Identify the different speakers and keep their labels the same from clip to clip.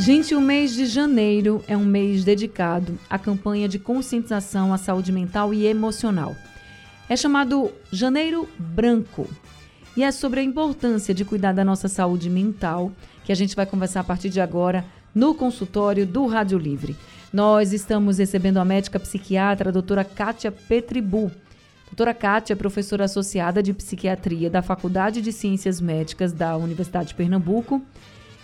Speaker 1: Gente, o mês de janeiro é um mês dedicado à campanha de conscientização à saúde mental e emocional. É chamado Janeiro Branco e é sobre a importância de cuidar da nossa saúde mental que a gente vai conversar a partir de agora no consultório do Rádio Livre. Nós estamos recebendo a médica psiquiatra a doutora Kátia Petribu. Doutora Kátia é professora associada de psiquiatria da Faculdade de Ciências Médicas da Universidade de Pernambuco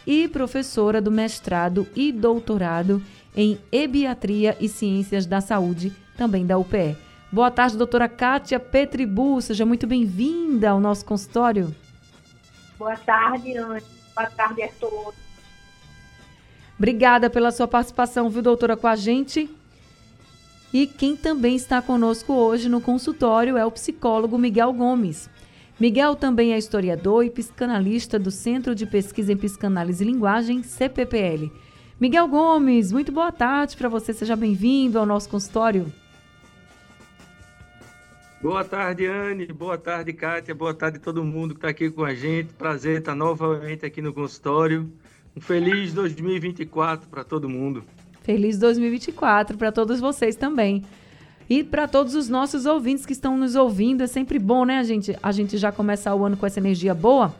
Speaker 1: e professora do mestrado e doutorado em Ebiatria e Ciências da Saúde, também da UPE. Boa tarde, doutora Kátia Petribu. Seja muito bem-vinda ao nosso consultório.
Speaker 2: Boa tarde, Anne. Boa tarde a todos.
Speaker 1: Obrigada pela sua participação, viu, doutora, com a gente. E quem também está conosco hoje no consultório é o psicólogo Miguel Gomes. Miguel também é historiador e psicanalista do Centro de Pesquisa em Psicanálise e Linguagem, CPPL. Miguel Gomes, muito boa tarde para você, seja bem-vindo ao nosso consultório.
Speaker 3: Boa tarde, Anne. Boa tarde, Kátia. Boa tarde a todo mundo que está aqui com a gente. Prazer estar novamente aqui no consultório. Um feliz 2024 para todo mundo.
Speaker 1: Feliz 2024 para todos vocês também. E para todos os nossos ouvintes que estão nos ouvindo, é sempre bom, né, a gente? A gente já começar o ano com essa energia boa.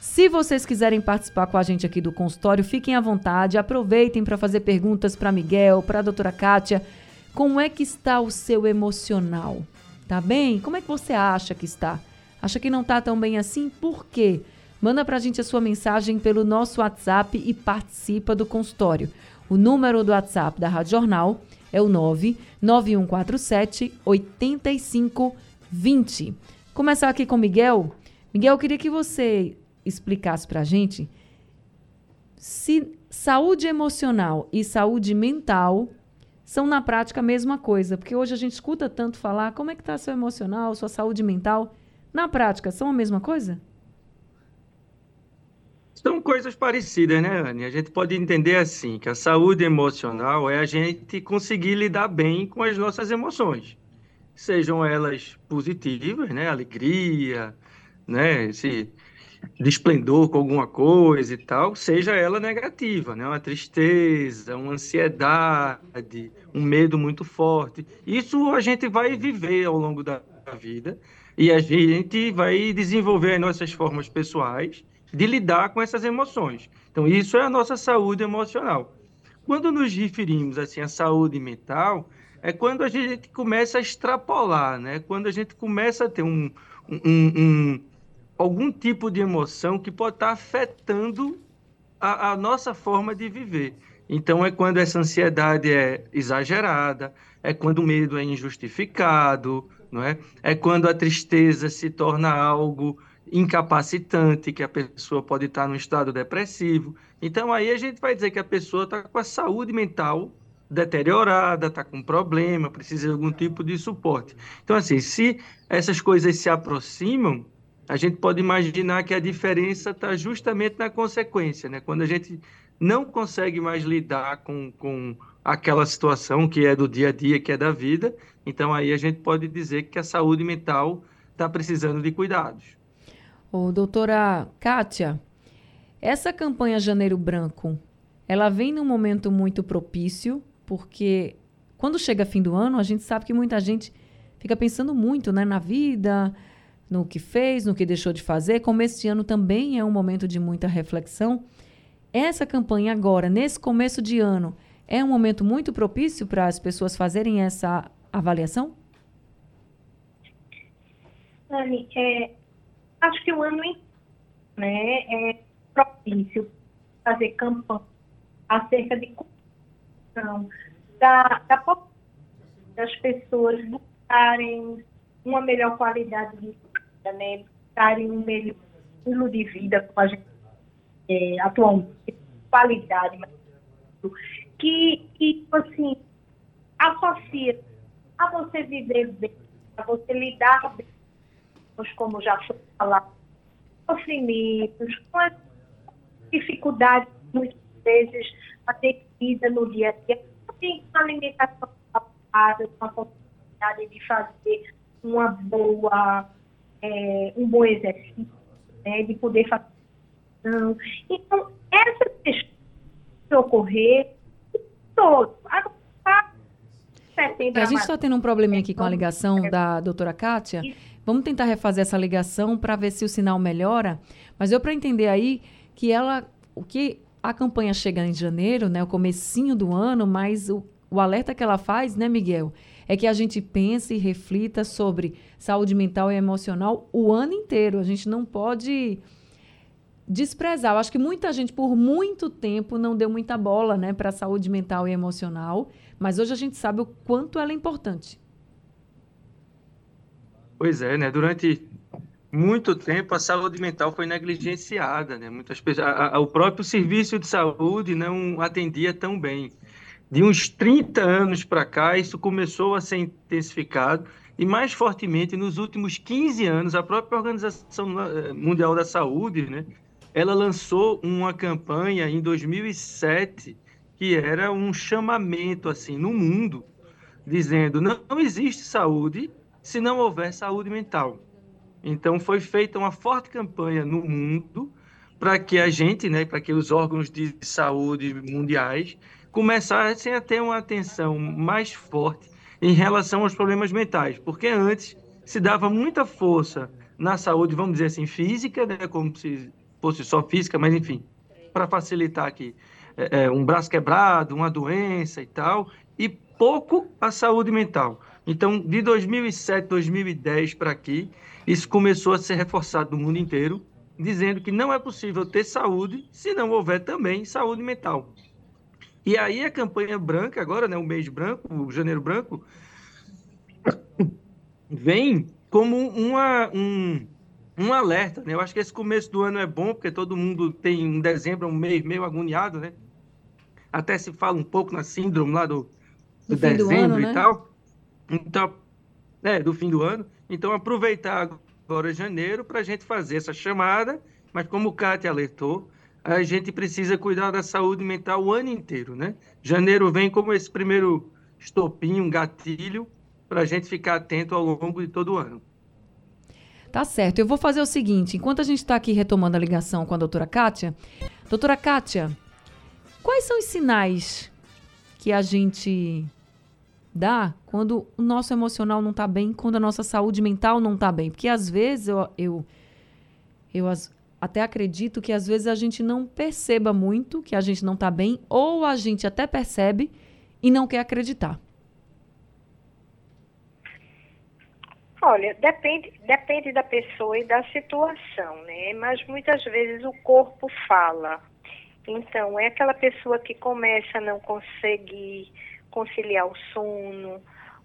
Speaker 1: Se vocês quiserem participar com a gente aqui do consultório, fiquem à vontade, aproveitem para fazer perguntas para Miguel, para a doutora Kátia. Como é que está o seu emocional? Tá bem? Como é que você acha que está? Acha que não está tão bem assim? Por quê? Manda para a gente a sua mensagem pelo nosso WhatsApp e participa do consultório. O número do WhatsApp da Rádio Jornal é o 99147 8520. Começar aqui com Miguel. Miguel, eu queria que você explicasse para a gente se saúde emocional e saúde mental são na prática a mesma coisa, porque hoje a gente escuta tanto falar como é que está seu emocional, sua saúde mental. Na prática, são a mesma coisa?
Speaker 3: São coisas parecidas, né, Anne? A gente pode entender assim, que a saúde emocional é a gente conseguir lidar bem com as nossas emoções. Sejam elas positivas, né? Alegria, né? Se de esplendor com alguma coisa e tal, seja ela negativa, né? Uma tristeza, uma ansiedade, um medo muito forte. Isso a gente vai viver ao longo da vida e a gente vai desenvolver as nossas formas pessoais de lidar com essas emoções. Então, isso é a nossa saúde emocional. Quando nos referimos assim à saúde mental, é quando a gente começa a extrapolar, né? Quando a gente começa a ter um, um, um algum tipo de emoção que pode estar afetando a, a, nossa forma de viver. Então, é quando essa ansiedade é exagerada, é quando o medo é injustificado, não é? É quando a tristeza se torna algo incapacitante, que a pessoa pode estar num estado depressivo. Então, aí a gente vai dizer que a pessoa está com a saúde mental deteriorada, está com problema, precisa de algum tipo de suporte. Então, assim, se essas coisas se aproximam, a gente pode imaginar que a diferença está justamente na consequência, né? Quando a gente não consegue mais lidar com, com aquela situação que é do dia a dia, que é da vida, então aí a gente pode dizer que a saúde mental está precisando de cuidados.
Speaker 1: Ô, doutora Kátia, essa campanha Janeiro Branco, ela vem num momento muito propício, porque quando chega fim do ano, a gente sabe que muita gente fica pensando muito né, na vida, no que fez, no que deixou de fazer, como este ano também é um momento de muita reflexão, essa campanha agora, nesse começo de ano, é um momento muito propício para as pessoas fazerem essa avaliação?
Speaker 2: Anne, é, acho que o ano né, é propício fazer campanha acerca de da, da das pessoas buscarem uma melhor qualidade de vida, né? Buscarem um melhor estilo de vida com a gente é, atualmente, qualidade, que, que, tipo assim, associa a você viver bem, a você lidar bem, como já foi falado, sofrimentos, com as dificuldades, muitas vezes, a ter vida no dia a dia, tem uma alimentação adequada, com a possibilidade de fazer uma boa, é, um bom exercício, né, de poder fazer. Então, essa questão que ocorrer, todo. Agora,
Speaker 1: a gente está tendo um probleminha aqui com a ligação da doutora Kátia. Vamos tentar refazer essa ligação para ver se o sinal melhora. Mas eu para entender aí que ela, o que a campanha chega em janeiro, né, o comecinho do ano, mas o, o alerta que ela faz, né, Miguel, é que a gente pense e reflita sobre saúde mental e emocional o ano inteiro. A gente não pode desprezar. Eu acho que muita gente, por muito tempo, não deu muita bola né, para a saúde mental e emocional, mas hoje a gente sabe o quanto ela é importante.
Speaker 3: Pois é, né? Durante muito tempo a saúde mental foi negligenciada, né? Muitas pessoas, a, a, o próprio serviço de saúde não atendia tão bem. De uns 30 anos para cá, isso começou a ser intensificado e mais fortemente nos últimos 15 anos, a própria Organização Mundial da Saúde, né, ela lançou uma campanha em 2007 que era um chamamento assim no mundo dizendo não, não existe saúde se não houver saúde mental. Então foi feita uma forte campanha no mundo para que a gente, né, para que os órgãos de saúde mundiais começassem a ter uma atenção mais forte em relação aos problemas mentais, porque antes se dava muita força na saúde, vamos dizer assim, física, né, como se fosse só física, mas enfim, para facilitar aqui, é, é, um braço quebrado, uma doença e tal, e pouco a saúde mental. Então, de 2007, 2010 para aqui, isso começou a ser reforçado no mundo inteiro, dizendo que não é possível ter saúde se não houver também saúde mental. E aí a campanha branca, agora, né, o mês branco, o janeiro branco, vem como uma, um, um alerta, né? Eu acho que esse começo do ano é bom, porque todo mundo tem um dezembro, um mês meio agoniado, né? Até se fala um pouco na síndrome lá do, do, dezembro do ano, e né? tal. Então, é, do fim do ano. Então, aproveitar agora janeiro para a gente fazer essa chamada, mas como o Cátia alertou, a gente precisa cuidar da saúde mental o ano inteiro, né? Janeiro vem como esse primeiro estopinho, um gatilho, para a gente ficar atento ao longo de todo o ano.
Speaker 1: Tá certo. Eu vou fazer o seguinte: enquanto a gente está aqui retomando a ligação com a doutora Kátia, doutora Kátia, quais são os sinais que a gente dá quando o nosso emocional não está bem, quando a nossa saúde mental não está bem? Porque às vezes eu, eu, eu até acredito que às vezes a gente não perceba muito que a gente não está bem, ou a gente até percebe e não quer acreditar.
Speaker 4: Olha, depende, depende da pessoa e da situação, né? Mas muitas vezes o corpo fala. Então, é aquela pessoa que começa a não conseguir conciliar o sono,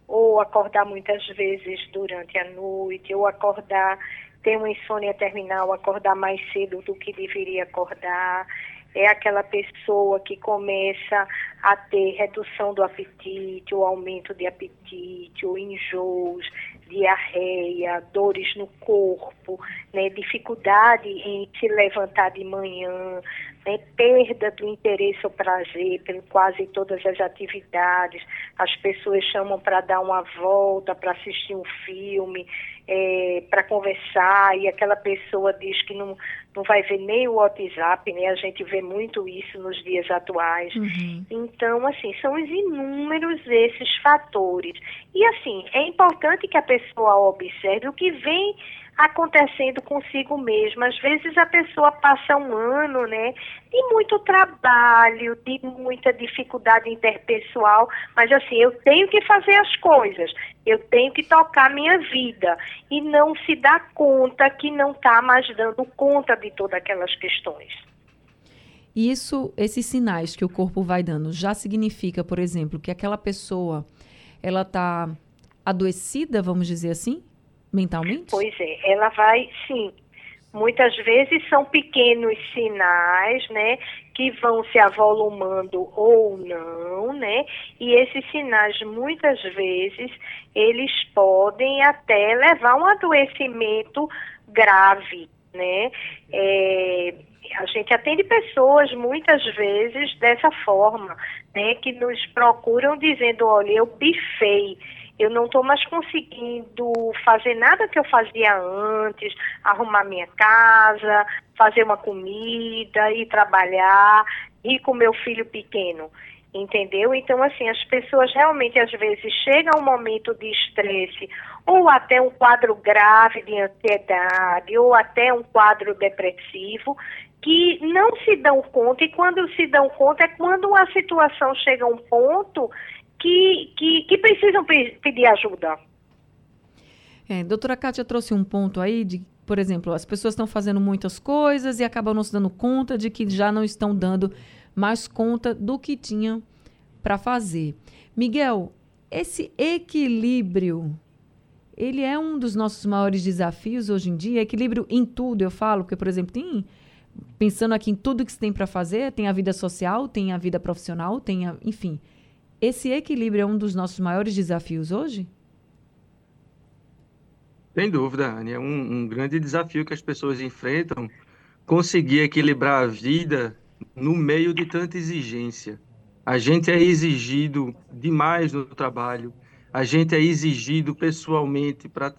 Speaker 4: ou acordar muitas vezes durante a noite, ou acordar, ter uma insônia terminal, acordar mais cedo do que deveria acordar. É aquela pessoa que começa a ter redução do apetite, ou aumento de apetite, ou enjoos, diarreia, dores no corpo, né, dificuldade em se levantar de manhã, né, perda do interesse ou prazer por quase todas as atividades. As pessoas chamam para dar uma volta, para assistir um filme, é, para conversar, e aquela pessoa diz que não, não vai ver nem o WhatsApp, né? A gente vê muito isso nos dias atuais. Uhum. Então, assim, são inúmeros esses fatores. E, assim, é importante que a pessoa observe o que vem acontecendo consigo mesma. Às vezes a pessoa passa um ano, né, de muito trabalho, de muita dificuldade interpessoal, mas assim, eu tenho que fazer as coisas, eu tenho que tocar minha vida e não se dá conta que não está mais dando conta de todas aquelas questões.
Speaker 1: Isso, esses sinais que o corpo vai dando, já significa, por exemplo, que aquela pessoa ela está adoecida, vamos dizer assim? mentalmente?
Speaker 4: Pois é, ela vai, sim. Muitas vezes são pequenos sinais, né, que vão se avolumando ou não, né? E esses sinais muitas vezes eles podem até levar a um adoecimento grave, né? É, a gente atende pessoas muitas vezes dessa forma, né, que nos procuram dizendo, olha, eu pifei, eu não estou mais conseguindo fazer nada que eu fazia antes, arrumar minha casa, fazer uma comida, ir trabalhar, ir com meu filho pequeno. Entendeu? Então, assim, as pessoas realmente às vezes chegam a um momento de estresse, ou até um quadro grave de ansiedade, ou até um quadro depressivo, que não se dão conta, e quando se dão conta é quando a situação chega a um ponto que, que, que precisam pedir ajuda.
Speaker 1: É, doutora Kátia trouxe um ponto aí de, por exemplo, as pessoas estão fazendo muitas coisas e acabam não se dando conta de que já não estão dando mais conta do que tinham para fazer. Miguel, esse equilíbrio, ele é um dos nossos maiores desafios hoje em dia, equilíbrio em tudo, eu falo, porque, por exemplo, tem pensando aqui em tudo que se tem para fazer, tem a vida social, tem a vida profissional, tem a, enfim. Esse equilíbrio é um dos nossos maiores desafios hoje?
Speaker 3: Sem dúvida, Anne. É um, um grande desafio que as pessoas enfrentam conseguir equilibrar a vida no meio de tanta exigência. A gente é exigido demais no trabalho, a gente é exigido pessoalmente para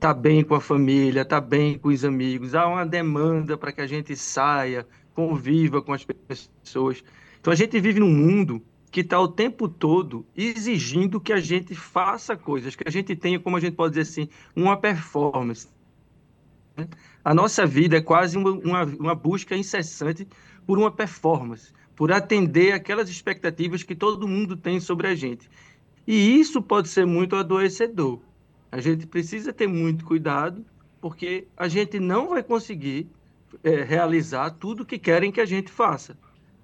Speaker 3: tá bem com a família, tá bem com os amigos, há uma demanda para que a gente saia, conviva com as pessoas. Então a gente vive num mundo que está o tempo todo exigindo que a gente faça coisas, que a gente tenha, como a gente pode dizer assim, uma performance. A nossa vida é quase uma, uma, uma busca incessante por uma performance, por atender aquelas expectativas que todo mundo tem sobre a gente. E isso pode ser muito adoecedor. A gente precisa ter muito cuidado, porque a gente não vai conseguir é, realizar tudo que querem que a gente faça.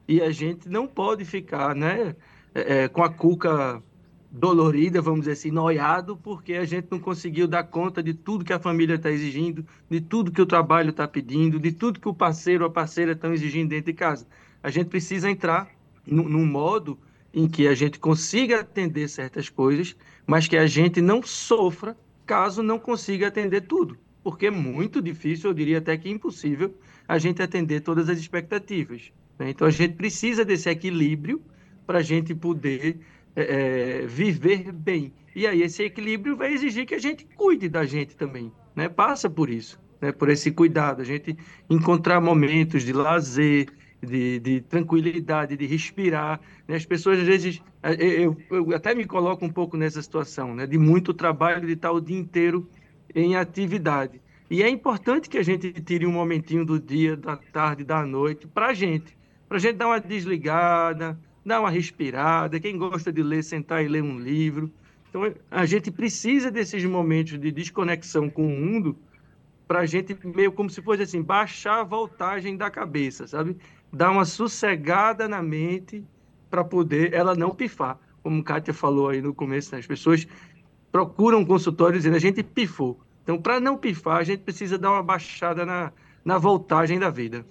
Speaker 3: E a gente não pode ficar né, é, é, com a cuca dolorida, vamos dizer assim, noiado, porque a gente não conseguiu dar conta de tudo que a família está exigindo, de tudo que o trabalho está pedindo, de tudo que o parceiro ou a parceira estão exigindo dentro de casa. A gente precisa entrar num modo em que a gente consiga atender certas coisas, mas que a gente não sofra caso não consiga atender tudo, porque é muito difícil, eu diria até que impossível, a gente atender todas as expectativas. Né? Então a gente precisa desse equilíbrio para a gente poder é, viver bem. E aí esse equilíbrio vai exigir que a gente cuide da gente também, né? Passa por isso, né? Por esse cuidado, a gente encontrar momentos de lazer, de, de tranquilidade, de respirar. Né? As pessoas, às vezes, eu, eu, até me coloco um pouco nessa situação, né? de muito trabalho, de estar o dia inteiro em atividade. E é importante que a gente tire um momentinho do dia, da tarde, da noite, para a gente. Para a gente dar uma desligada, dar uma respirada. Quem gosta de ler, sentar e ler um livro. Então, a gente precisa desses momentos de desconexão com o mundo para a gente, meio como se fosse assim, baixar a voltagem da cabeça, sabe? dar uma sossegada na mente para poder ela não pifar. Como Kátia falou aí no começo, né? as pessoas procuram um consultório dizendo a gente pifou. Então, para não pifar, a gente precisa dar uma baixada na, na voltagem da vida.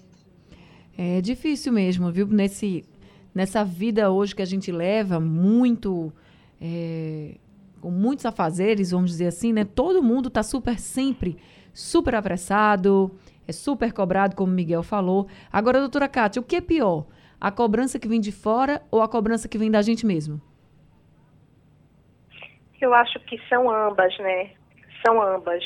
Speaker 1: É difícil mesmo, viu? Nesse, nessa vida hoje que a gente leva, muito. É, com muitos afazeres, vamos dizer assim, né? Todo mundo está super sempre super apressado, é super cobrado, como o Miguel falou. Agora, doutora Kátia, o que é pior? A cobrança que vem de fora ou a cobrança que vem da gente mesmo?
Speaker 4: Eu acho que são ambas, né? São ambas.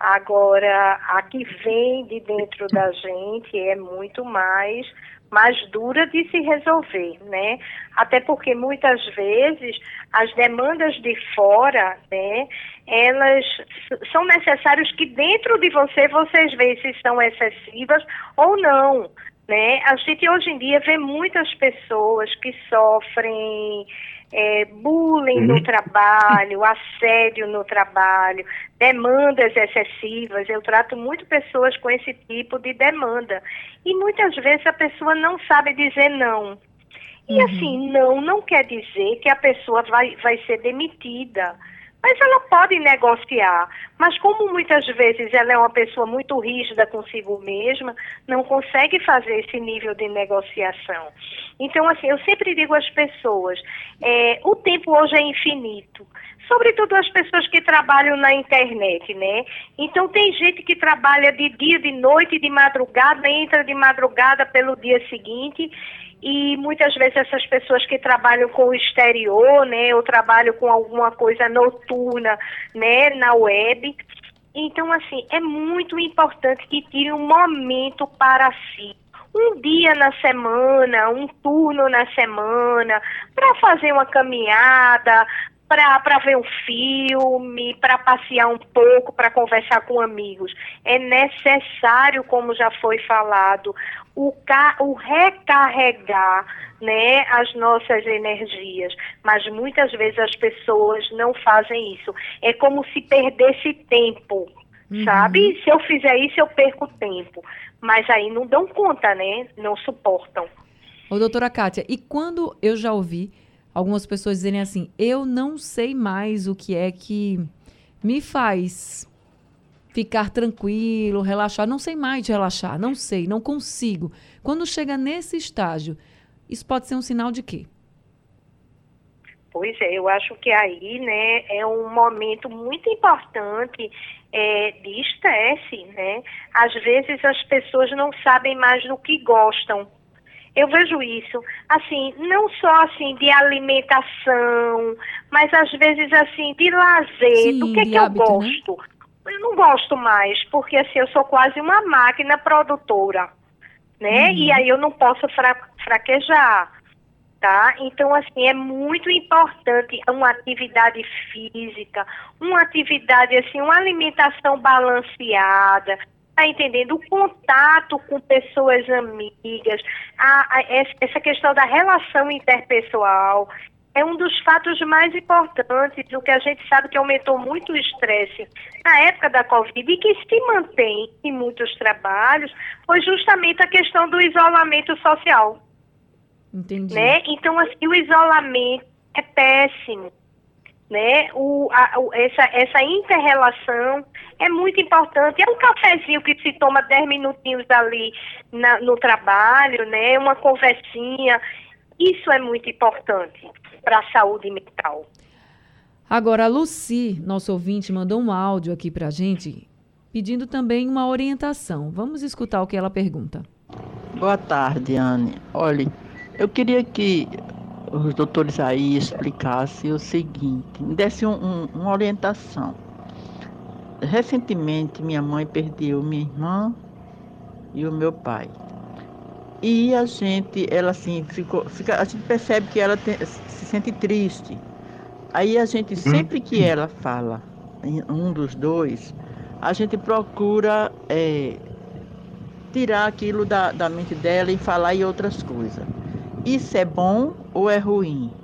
Speaker 4: Agora, a que vem de dentro da gente é muito mais mais dura de se resolver, né? Até porque muitas vezes as demandas de fora, né, elas são necessárias que dentro de você vocês vejam se são excessivas ou não, né? A gente hoje em dia vê muitas pessoas que sofrem é, bullying no uhum. trabalho, assédio no trabalho, demandas excessivas. Eu trato muito pessoas com esse tipo de demanda. E muitas vezes a pessoa não sabe dizer não. E uhum. assim, não não quer dizer que a pessoa vai, vai ser demitida. Mas ela pode negociar. Mas como muitas vezes ela é uma pessoa muito rígida consigo mesma, não consegue fazer esse nível de negociação. Então, assim, eu sempre digo às pessoas, é, o tempo hoje é infinito sobretudo as pessoas que trabalham na internet, né? Então tem gente que trabalha de dia, de noite, de madrugada, entra de madrugada pelo dia seguinte e muitas vezes essas pessoas que trabalham com o exterior, né, ou trabalham com alguma coisa noturna, né, na web. Então, assim, é muito importante que tire um momento para si. Um dia na semana, um turno na semana, para fazer uma caminhada, para ver um filme, para passear um pouco, para conversar com amigos. É necessário, como já foi falado, o, o recarregar né, as nossas energias. Mas muitas vezes as pessoas não fazem isso. É como se perdesse tempo. Uhum. Sabe? Se eu fizer isso, eu perco tempo. Mas aí não dão conta, né? Não suportam.
Speaker 1: Ô, doutora Kátia, e quando eu já ouvi algumas pessoas dizerem assim: eu não sei mais o que é que me faz ficar tranquilo, relaxar. Não sei mais de relaxar, não sei, não consigo. Quando chega nesse estágio, isso pode ser um sinal de quê?
Speaker 4: Pois é, eu acho que aí, né, é um momento muito importante é, de estresse, né? Às vezes as pessoas não sabem mais do que gostam, eu vejo isso, assim, não só assim de alimentação, mas às vezes assim de lazer, Sim, do que, que hábito, eu né? gosto. Né? Eu não gosto mais, porque assim, eu sou quase uma máquina produtora, né? Uhum. E aí eu não posso fra fraquejar, tá? Então, assim, é muito importante uma atividade física, uma atividade, assim, uma alimentação balanceada, está entendendo o contato com pessoas amigas, a, a, essa questão da relação interpessoal é um dos fatos mais importantes, o que a gente sabe que aumentou muito o estresse na época da Covid e que se mantém em muitos trabalhos, foi justamente a questão do isolamento social.
Speaker 1: Entendi.
Speaker 4: Né? Então, assim, o isolamento é péssimo né? O, a, o, essa, essa inter-relação é muito importante. É um cafezinho que se toma 10 minutinhos ali na, no trabalho, né? Uma conversinha. Isso é muito importante para a saúde mental.
Speaker 1: Agora, a Luci, nosso ouvinte, mandou um áudio aqui para a gente, pedindo também uma orientação. Vamos escutar o que ela pergunta.
Speaker 5: Boa tarde, Anne. Olha, eu queria que os doutores aí explicassem o seguinte, me desse um, um, uma orientação. Recentemente minha mãe perdeu minha irmã e o meu pai. E a gente, ela assim, ficou, fica, a gente percebe que ela se sente triste. Aí a gente, sempre que ela fala um dos dois, a gente procura é, tirar aquilo da, da mente dela e falar em outras coisas. Isso é bom ou é ruim?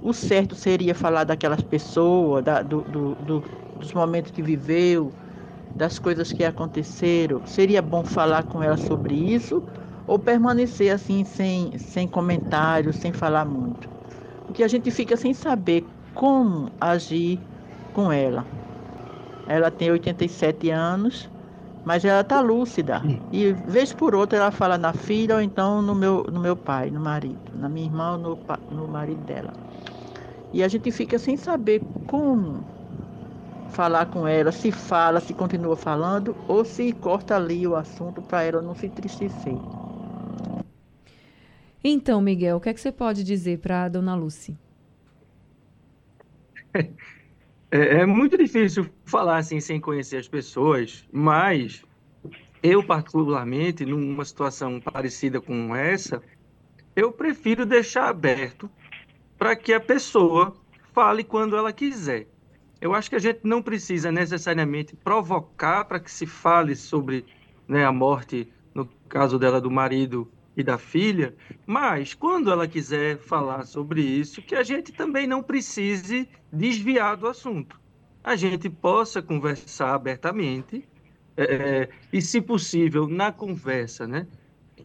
Speaker 5: O certo seria falar daquelas pessoas, da, do, do, do, dos momentos que viveu, das coisas que aconteceram. Seria bom falar com ela sobre isso ou permanecer assim, sem, sem comentários, sem falar muito? Porque a gente fica sem saber como agir com ela. Ela tem 87 anos mas ela está lúcida. E vez por outra ela fala na filha ou então no meu, no meu pai, no marido, na minha irmã ou no, no marido dela. E a gente fica sem saber como falar com ela, se fala, se continua falando ou se corta ali o assunto para ela não se entristecer.
Speaker 1: Então, Miguel, o que é que você pode dizer para a dona Lucy?
Speaker 3: É, é, muito difícil falar assim sem conhecer as pessoas, mas eu, particularmente, numa situação parecida com essa, eu prefiro deixar aberto para que a pessoa fale quando ela quiser. Eu acho que a gente não precisa necessariamente provocar para que se fale sobre né, a morte, no caso dela, do marido e da filha, mas quando ela quiser falar sobre isso, que a gente também não precise desviar do assunto. A gente possa conversar abertamente é, e, se possível, na conversa, né,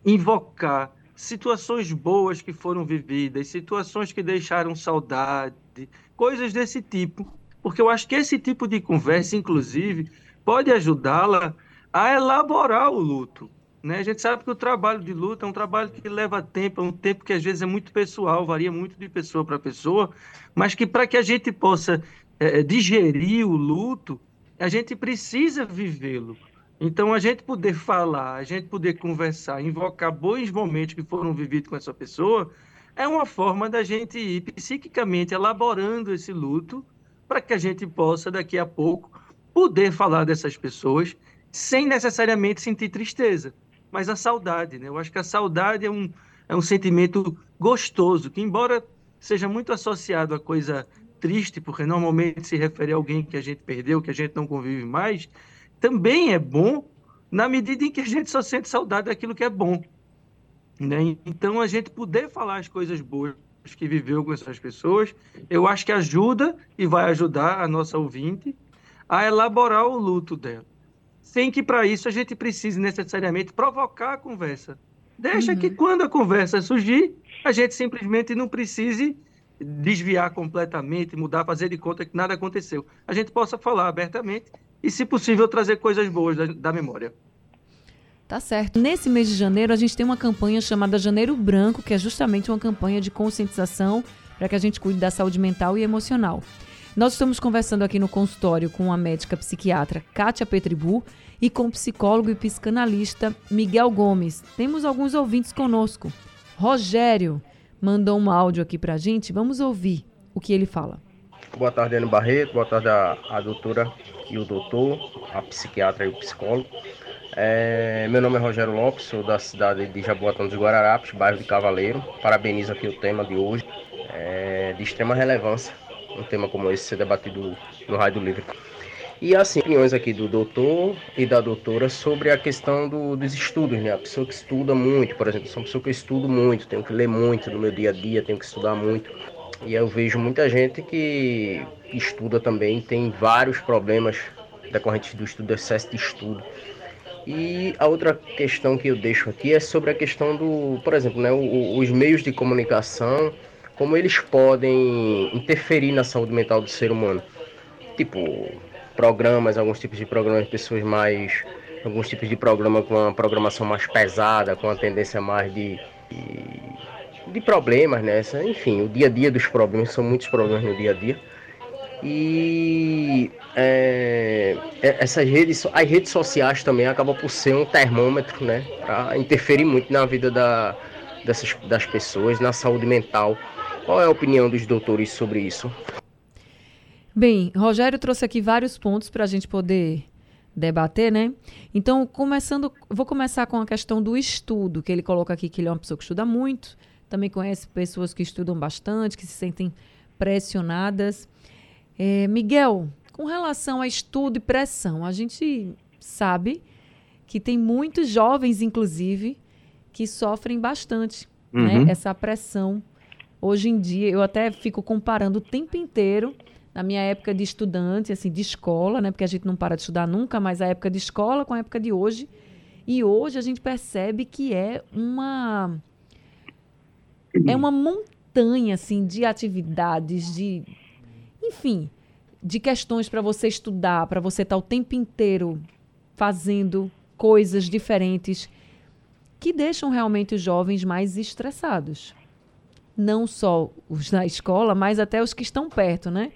Speaker 3: invocar situações boas que foram vividas, situações que deixaram saudade, coisas desse tipo, porque eu acho que esse tipo de conversa, inclusive, pode ajudá-la a elaborar o luto. Né? A gente sabe que o trabalho de luto é um trabalho que leva tempo, é um tempo que às vezes é muito pessoal, varia muito de pessoa para pessoa, mas que para que a gente possa é, digerir o luto, a gente precisa vivê-lo. Então, a gente poder falar, a gente poder conversar, invocar bons momentos que foram vividos com essa pessoa, é uma forma da gente ir psiquicamente elaborando esse luto para que a gente possa, daqui a pouco, poder falar dessas pessoas sem necessariamente sentir tristeza, mas a saudade. Né? Eu acho que a saudade é um, é um sentimento gostoso, que, embora seja muito associado a coisa triste, porque normalmente se refere a alguém que a gente perdeu, que a gente não convive mais, também é bom na medida em que a gente só sente saudade daquilo que é bom. Né? Então, a gente poder falar as coisas boas que viveu com essas pessoas, eu acho que ajuda e vai ajudar a nossa ouvinte a elaborar o luto dela. Sem que para isso a gente precise necessariamente provocar a conversa. Deixa uhum. que quando a conversa surgir, a gente simplesmente não precise desviar completamente, mudar, fazer de conta que nada aconteceu. A gente possa falar abertamente e, se possível, trazer coisas boas da, da memória.
Speaker 1: Tá certo. Nesse mês de janeiro, a gente tem uma campanha chamada Janeiro Branco, que é justamente uma campanha de conscientização para que a gente cuide da saúde mental e emocional. Nós estamos conversando aqui no consultório com a médica psiquiatra Kátia Petribu e com o psicólogo e psicanalista Miguel Gomes. Temos alguns ouvintes conosco. Rogério mandou um áudio aqui para a gente. Vamos ouvir o que ele fala.
Speaker 6: Boa tarde, Ana Barreto. Boa tarde, a, a doutora e o doutor, a psiquiatra e o psicólogo. É, meu nome é Rogério Lopes, sou da cidade de Jaboatão dos Guararapes, bairro de Cavaleiro. Parabenizo aqui o tema de hoje, é, de extrema relevância, um tema como esse ser debatido no Rádio Livre. E assim, opiniões aqui do doutor e da doutora sobre a questão do, dos estudos, né? A pessoa que estuda muito, por exemplo, sou uma pessoa que eu estudo muito, tenho que ler muito no meu dia a dia, tenho que estudar muito. E eu vejo muita gente que estuda também, tem vários problemas decorrentes do estudo, do excesso de estudo. E a outra questão que eu deixo aqui é sobre a questão do, por exemplo, né, os meios de comunicação, como eles podem interferir na saúde mental do ser humano. Tipo, programas, alguns tipos de programas pessoas mais. alguns tipos de programa com uma programação mais pesada, com uma tendência mais de, de, de problemas, né? Enfim, o dia a dia dos problemas, são muitos problemas no dia a dia. E é, é, essas redes, as redes sociais também acabam por ser um termômetro, né, para interferir muito na vida da, dessas, das pessoas, na saúde mental. Qual é a opinião dos doutores sobre isso?
Speaker 1: Bem, Rogério trouxe aqui vários pontos para a gente poder debater, né? Então, começando, vou começar com a questão do estudo, que ele coloca aqui que ele é uma pessoa que estuda muito, também conhece pessoas que estudam bastante, que se sentem pressionadas. É, Miguel, com relação a estudo e pressão, a gente sabe que tem muitos jovens, inclusive, que sofrem bastante né, uhum. né, essa pressão. Hoje em dia, eu até fico comparando o tempo inteiro, na minha época de estudante, assim, de escola, né, porque a gente não para de estudar nunca, mas a época de escola com a época de hoje. E hoje a gente percebe que é uma é uma montanha assim de atividades, de enfim, de questões para você estudar, para você estar tá o tempo inteiro fazendo coisas diferentes que deixam realmente os jovens mais estressados. Não só os na escola, mas até os que estão perto, né?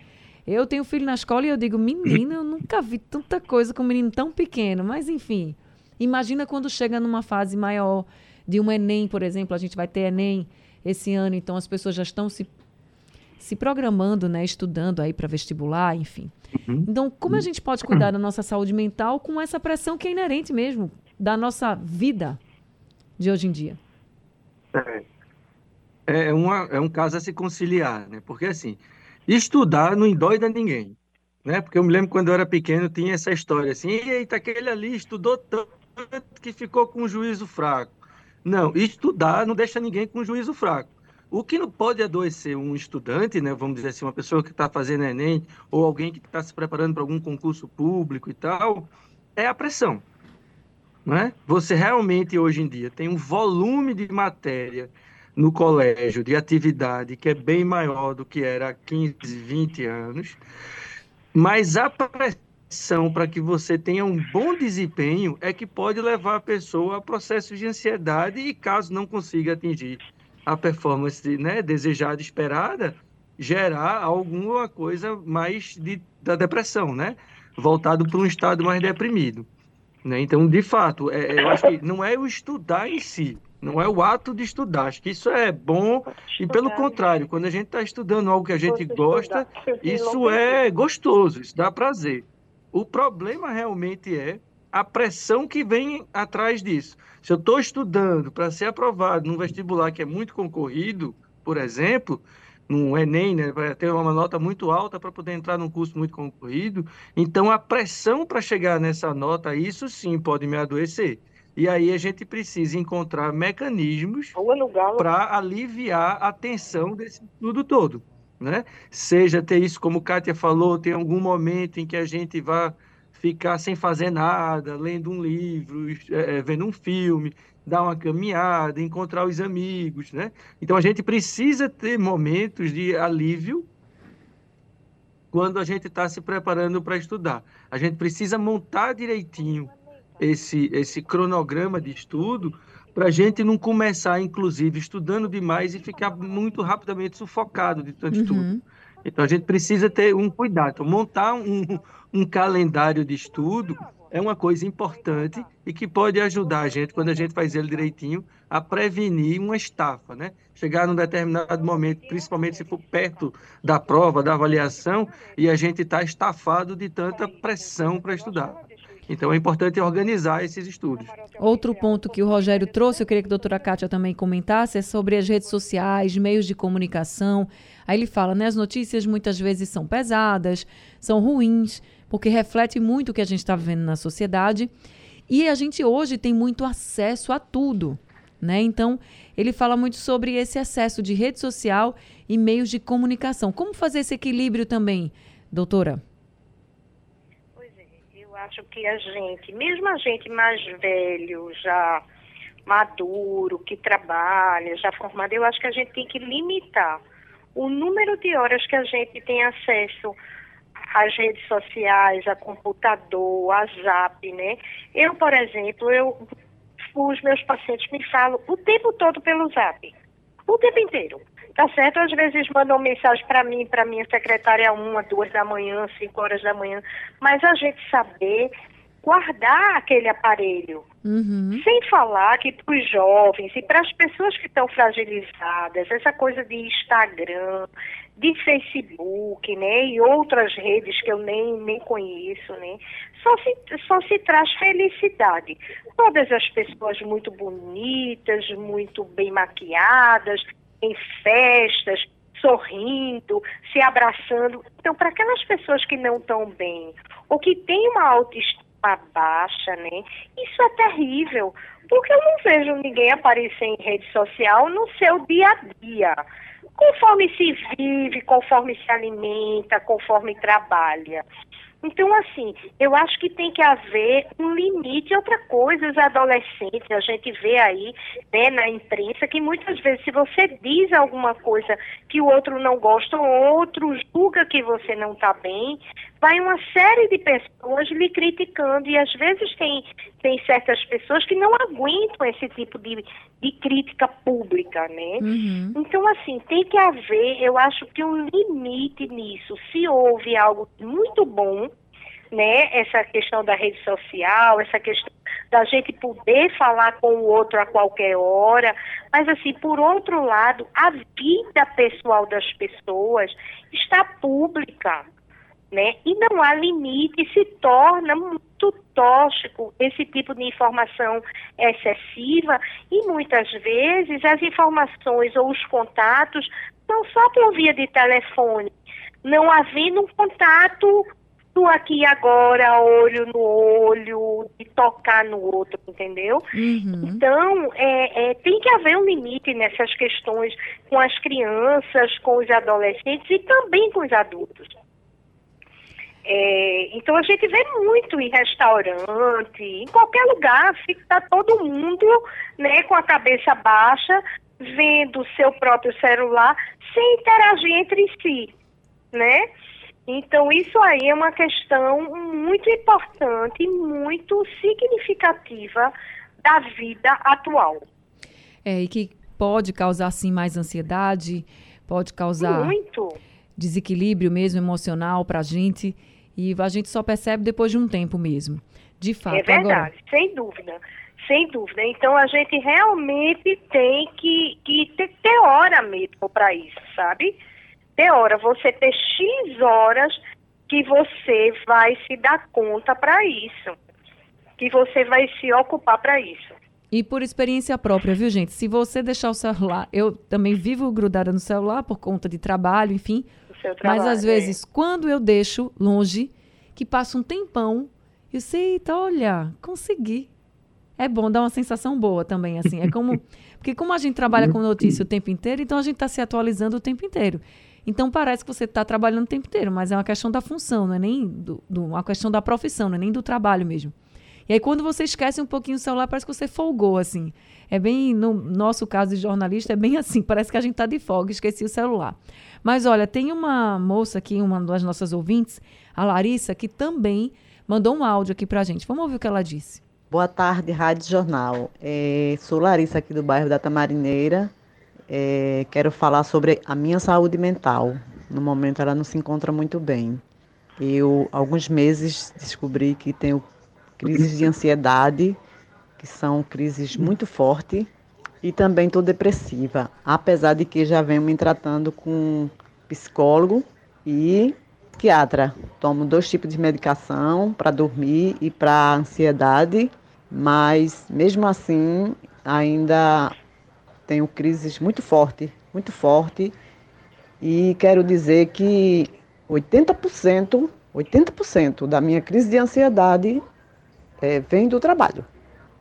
Speaker 1: Eu tenho filho na escola e eu digo, menina, eu nunca vi tanta coisa com um menino tão pequeno. Mas, enfim, imagina quando chega numa fase maior de um Enem, por exemplo. A gente vai ter Enem esse ano, então as pessoas já estão se se programando, né, estudando aí para vestibular, enfim. Uhum. Então, como a gente pode cuidar da nossa saúde mental com essa pressão que é inerente mesmo da nossa vida de hoje em dia?
Speaker 3: É, é, uma, é um caso a se conciliar, né? Porque assim, estudar não endoida ninguém, né? Porque eu me lembro quando eu era pequeno tinha essa história assim, eita, aquele ali estudou tanto que ficou com um juízo fraco. Não, estudar não deixa ninguém com um juízo fraco. O que não pode adoecer um estudante, né, vamos dizer assim, uma pessoa que está fazendo Enem, ou alguém que está se preparando para algum concurso público e tal, é a pressão. Né? Você realmente, hoje em dia, tem um volume de matéria no colégio, de atividade, que é bem maior do que era há 15, 20 anos. Mas a pressão para que você tenha um bom desempenho é que pode levar a pessoa a processos de ansiedade e caso não consiga atingir a performance né, desejada, esperada, gerar alguma coisa mais de, da depressão, né? Voltado para um estado mais deprimido. Né? Então, de fato, é, eu acho que não é o estudar em si, não é o ato de estudar. Acho que isso é bom e, pelo contrário, quando a gente está estudando algo que a gente gosta, isso é gostoso, isso dá prazer. O problema realmente é a pressão que vem atrás disso. Se eu estou estudando para ser aprovado num vestibular que é muito concorrido, por exemplo, no Enem, né, para ter uma nota muito alta para poder entrar num curso muito concorrido. Então, a pressão para chegar nessa nota, isso sim pode me adoecer. E aí a gente precisa encontrar mecanismos para aliviar a tensão desse tudo todo. Né? Seja ter isso, como Kátia falou, tem algum momento em que a gente vai ficar sem fazer nada, lendo um livro, é, vendo um filme, dar uma caminhada, encontrar os amigos, né? Então a gente precisa ter momentos de alívio quando a gente está se preparando para estudar. A gente precisa montar direitinho esse, esse cronograma de estudo para a gente não começar, inclusive, estudando demais e ficar muito rapidamente sufocado de tanto uhum. estudo. Então a gente precisa ter um cuidado, então, montar um, um calendário de estudo é uma coisa importante e que pode ajudar a gente, quando a gente faz ele direitinho, a prevenir uma estafa, né? Chegar num determinado momento, principalmente se for perto da prova, da avaliação, e a gente está estafado de tanta pressão para estudar. Então é importante organizar esses estudos.
Speaker 1: Outro ponto que o Rogério trouxe, eu queria que a doutora Kátia também comentasse, é sobre as redes sociais, meios de comunicação. Aí ele fala, né? As notícias muitas vezes são pesadas, são ruins porque reflete muito o que a gente está vivendo na sociedade. E a gente hoje tem muito acesso a tudo. Né? Então, ele fala muito sobre esse acesso de rede social e meios de comunicação. Como fazer esse equilíbrio também, doutora?
Speaker 4: Acho que a gente, mesmo a gente mais velho, já maduro, que trabalha, já formado, eu acho que a gente tem que limitar o número de horas que a gente tem acesso as redes sociais, a computador, a zap, né? Eu, por exemplo, eu, os meus pacientes me falam o tempo todo pelo zap, o tempo inteiro. Tá certo? Às vezes mandam mensagem para mim, para minha secretária, uma, duas da manhã, cinco horas da manhã, mas a gente saber guardar aquele aparelho. Uhum. Sem falar que para os jovens e para as pessoas que estão fragilizadas, essa coisa de Instagram, de Facebook, né, e outras redes que eu nem, nem conheço, né, só se, só se traz felicidade. Todas as pessoas muito bonitas, muito bem maquiadas, em festas, sorrindo, se abraçando. Então, para aquelas pessoas que não estão bem, ou que têm uma autoestima baixa, né, isso é terrível, porque eu não vejo ninguém aparecer em rede social no seu dia a dia conforme se vive, conforme se alimenta, conforme trabalha. Então, assim, eu acho que tem que haver um limite. Outra coisa, os adolescentes, a gente vê aí né, na imprensa que muitas vezes, se você diz alguma coisa que o outro não gosta, ou outro julga que você não está bem, vai uma série de pessoas lhe criticando. E às vezes tem, tem certas pessoas que não aguentam esse tipo de, de crítica pública, né? Uhum. Então, assim, tem que haver, eu acho que um limite nisso. Se houve algo muito bom, né? Essa questão da rede social, essa questão da gente poder falar com o outro a qualquer hora, mas assim, por outro lado, a vida pessoal das pessoas está pública, né? E não há limite, se torna muito tóxico esse tipo de informação excessiva e muitas vezes as informações ou os contatos não só por via de telefone, não havendo um contato do aqui e agora, olho no olho, de tocar no outro, entendeu? Uhum. Então, é, é, tem que haver um limite nessas questões com as crianças, com os adolescentes e também com os adultos. É, então a gente vê muito em restaurante, em qualquer lugar, fica todo mundo né, com a cabeça baixa, vendo o seu próprio celular, sem interagir entre si, né? Então, isso aí é uma questão muito importante, muito significativa da vida atual.
Speaker 1: É, e que pode causar, sim, mais ansiedade, pode causar
Speaker 4: muito.
Speaker 1: desequilíbrio mesmo emocional para a gente. E a gente só percebe depois de um tempo mesmo. De fato. É
Speaker 4: verdade,
Speaker 1: agora...
Speaker 4: sem dúvida. Sem dúvida. Então a gente realmente tem que, que ter, ter hora mesmo para isso, sabe? Ter hora. Você ter X horas que você vai se dar conta para isso. Que você vai se ocupar para isso.
Speaker 1: E por experiência própria, viu, gente? Se você deixar o celular, eu também vivo grudada no celular por conta de trabalho, enfim. Trabalho, mas às vezes, quando eu deixo longe, que passa um tempão, eu sei, eita, olha, consegui. É bom, dá uma sensação boa também, assim. É como. Porque como a gente trabalha com notícia o tempo inteiro, então a gente está se atualizando o tempo inteiro. Então parece que você está trabalhando o tempo inteiro, mas é uma questão da função, não é nem do, do, uma questão da profissão, não é nem do trabalho mesmo. E aí quando você esquece um pouquinho o celular, parece que você folgou, assim. É bem, no nosso caso de jornalista, é bem assim, parece que a gente está de folga, esqueci o celular. Mas olha, tem uma moça aqui, uma das nossas ouvintes, a Larissa, que também mandou um áudio aqui para a gente. Vamos ouvir o que ela disse.
Speaker 7: Boa tarde, Rádio Jornal. É, sou Larissa aqui do bairro da Tamarineira. É, quero falar sobre a minha saúde mental. No momento ela não se encontra muito bem. Eu, alguns meses, descobri que tenho crises de ansiedade, que são crises muito fortes e também estou depressiva, apesar de que já venho me tratando com psicólogo e psiquiatra. Tomo dois tipos de medicação para dormir e para ansiedade, mas mesmo assim ainda tenho crises muito fortes, muito forte. E quero dizer que 80%, 80% da minha crise de ansiedade é, vem do trabalho.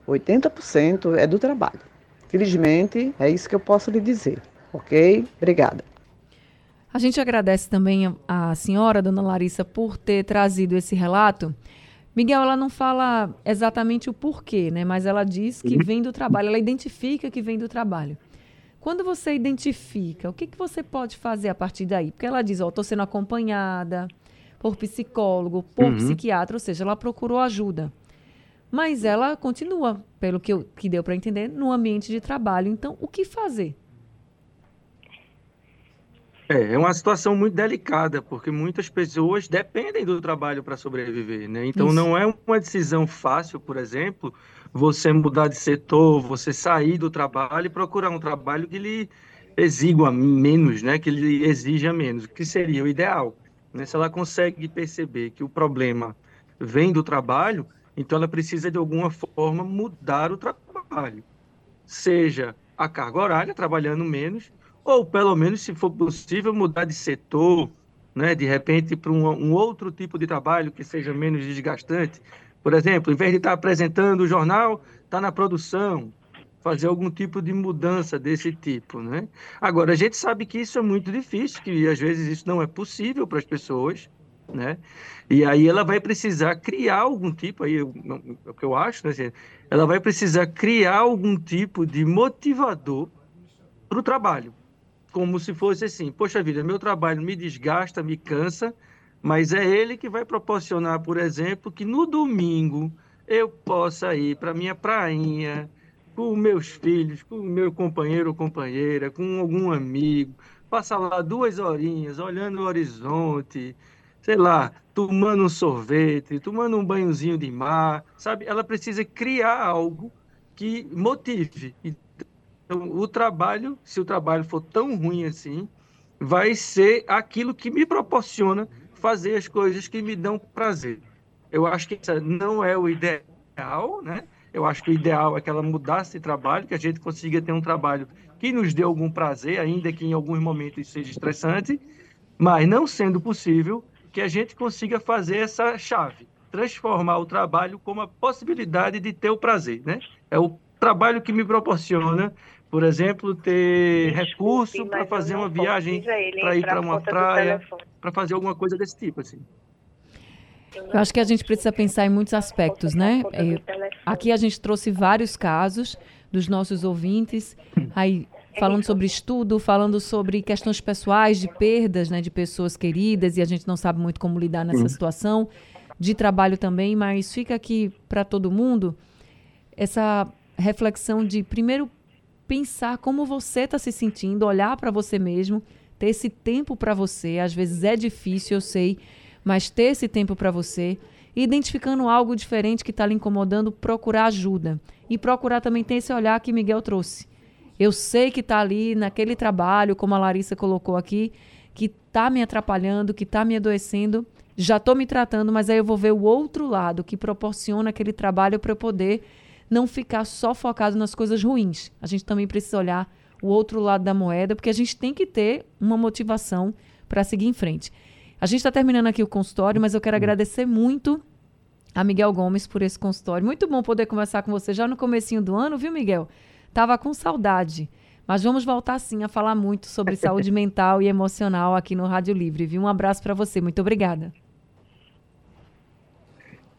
Speaker 7: 80% é do trabalho. Felizmente, é isso que eu posso lhe dizer. Ok? Obrigada.
Speaker 1: A gente agradece também a senhora, dona Larissa, por ter trazido esse relato. Miguel, ela não fala exatamente o porquê, né? Mas ela diz que uhum. vem do trabalho, ela identifica que vem do trabalho. Quando você identifica, o que, que você pode fazer a partir daí? Porque ela diz, ó, oh, estou sendo acompanhada por psicólogo, por uhum. psiquiatra, ou seja, ela procurou ajuda. Mas ela continua, pelo que, eu, que deu para entender, no ambiente de trabalho. Então, o que fazer?
Speaker 3: É, é uma situação muito delicada, porque muitas pessoas dependem do trabalho para sobreviver, né? Então, Isso. não é uma decisão fácil, por exemplo, você mudar de setor, você sair do trabalho e procurar um trabalho que lhe exigua menos, né? Que lhe exija menos, que seria o ideal. Né? Se ela consegue perceber que o problema vem do trabalho, então, ela precisa, de alguma forma, mudar o trabalho. Seja a carga horária, trabalhando menos, ou, pelo menos, se for possível, mudar de setor, né? de repente, para um, um outro tipo de trabalho que seja menos desgastante. Por exemplo, em vez de estar apresentando o jornal, está na produção, fazer algum tipo de mudança desse tipo, né? Agora, a gente sabe que isso é muito difícil, que às vezes isso não é possível para as pessoas, né? E aí ela vai precisar criar algum tipo, aí é o que eu acho, né? Assim, ela vai precisar criar algum tipo de motivador para o trabalho, como se fosse assim, poxa vida, meu trabalho me desgasta, me cansa, mas é ele que vai proporcionar, por exemplo, que no domingo eu possa ir para minha prainha, com meus filhos, com meu companheiro ou companheira, com algum amigo, passar lá duas horinhas olhando o horizonte, sei lá, tomando um sorvete, tomando um banhozinho de mar, sabe? Ela precisa criar algo que motive. Então, o trabalho, se o trabalho for tão ruim assim, vai ser aquilo que me proporciona fazer as coisas que me dão prazer. Eu acho que isso não é o ideal, né? Eu acho que o ideal é que ela mudasse de trabalho, que a gente consiga ter um trabalho que nos dê algum prazer, ainda que em alguns momentos seja estressante, mas não sendo possível, que a gente consiga fazer essa chave, transformar o trabalho como a possibilidade de ter o prazer, né? É o trabalho que me proporciona, por exemplo, ter recurso para fazer uma viagem, para ir para uma praia, para fazer alguma coisa desse tipo, assim.
Speaker 1: Eu acho que a gente precisa pensar em muitos aspectos, né? É, aqui a gente trouxe vários casos dos nossos ouvintes. Aí falando sobre estudo, falando sobre questões pessoais de perdas, né, de pessoas queridas e a gente não sabe muito como lidar nessa uhum. situação, de trabalho também, mas fica aqui para todo mundo essa reflexão de primeiro pensar como você está se sentindo, olhar para você mesmo, ter esse tempo para você. Às vezes é difícil, eu sei, mas ter esse tempo para você, identificando algo diferente que está lhe incomodando, procurar ajuda e procurar também ter esse olhar que Miguel trouxe eu sei que está ali naquele trabalho, como a Larissa colocou aqui, que está me atrapalhando, que está me adoecendo. Já estou me tratando, mas aí eu vou ver o outro lado que proporciona aquele trabalho para eu poder não ficar só focado nas coisas ruins. A gente também precisa olhar o outro lado da moeda, porque a gente tem que ter uma motivação para seguir em frente. A gente está terminando aqui o consultório, mas eu quero agradecer muito a Miguel Gomes por esse consultório. Muito bom poder conversar com você já no comecinho do ano, viu, Miguel? Tava com saudade. Mas vamos voltar sim a falar muito sobre saúde mental e emocional aqui no Rádio Livre, viu? Um abraço para você. Muito obrigada.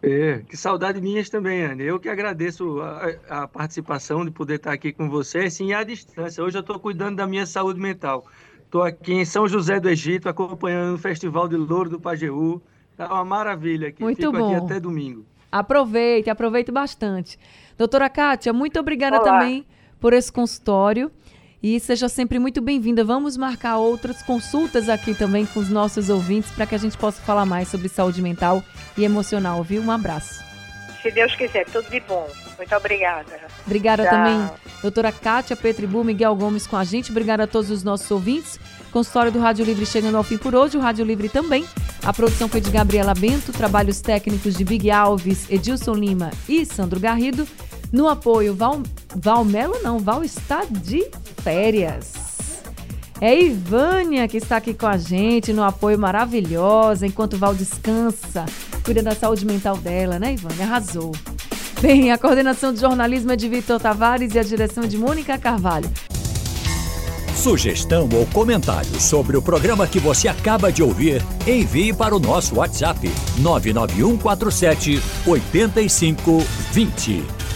Speaker 3: É, que saudade minhas também, Anne. Eu que agradeço a, a, participação de poder estar aqui com você, sim, à distância. Hoje eu estou cuidando da minha saúde mental. Estou aqui em São José do Egito, acompanhando o Festival de Louro do Pajeú. Tá uma maravilha aqui.
Speaker 1: Muito
Speaker 3: Fico
Speaker 1: bom.
Speaker 3: aqui até domingo.
Speaker 1: Aproveite, aproveite bastante. Doutora Kátia, muito obrigada Olá. também por esse consultório. E seja sempre muito bem-vinda. Vamos marcar outras consultas aqui também com os nossos ouvintes para que a gente possa falar mais sobre saúde mental e emocional, viu? Um abraço.
Speaker 4: Se Deus quiser, tudo de bom. Muito obrigada.
Speaker 1: Obrigada Tchau. também, doutora Kátia Petribu, Miguel Gomes com a gente. Obrigada a todos os nossos ouvintes. Consultório do Rádio Livre chegando ao fim por hoje, o Rádio Livre também. A produção foi de Gabriela Bento, trabalhos técnicos de Big Alves, Edilson Lima e Sandro Garrido. No apoio, Val, Valmelo não, Val está de férias. É Ivânia que está aqui com a gente no apoio maravilhosa, enquanto Val descansa, cuida da saúde mental dela, né, Ivânia? Arrasou. Bem, a coordenação de jornalismo é de Vitor Tavares e a direção de Mônica Carvalho.
Speaker 8: Sugestão ou comentário sobre o programa que você acaba de ouvir, envie para o nosso WhatsApp 99147 8520.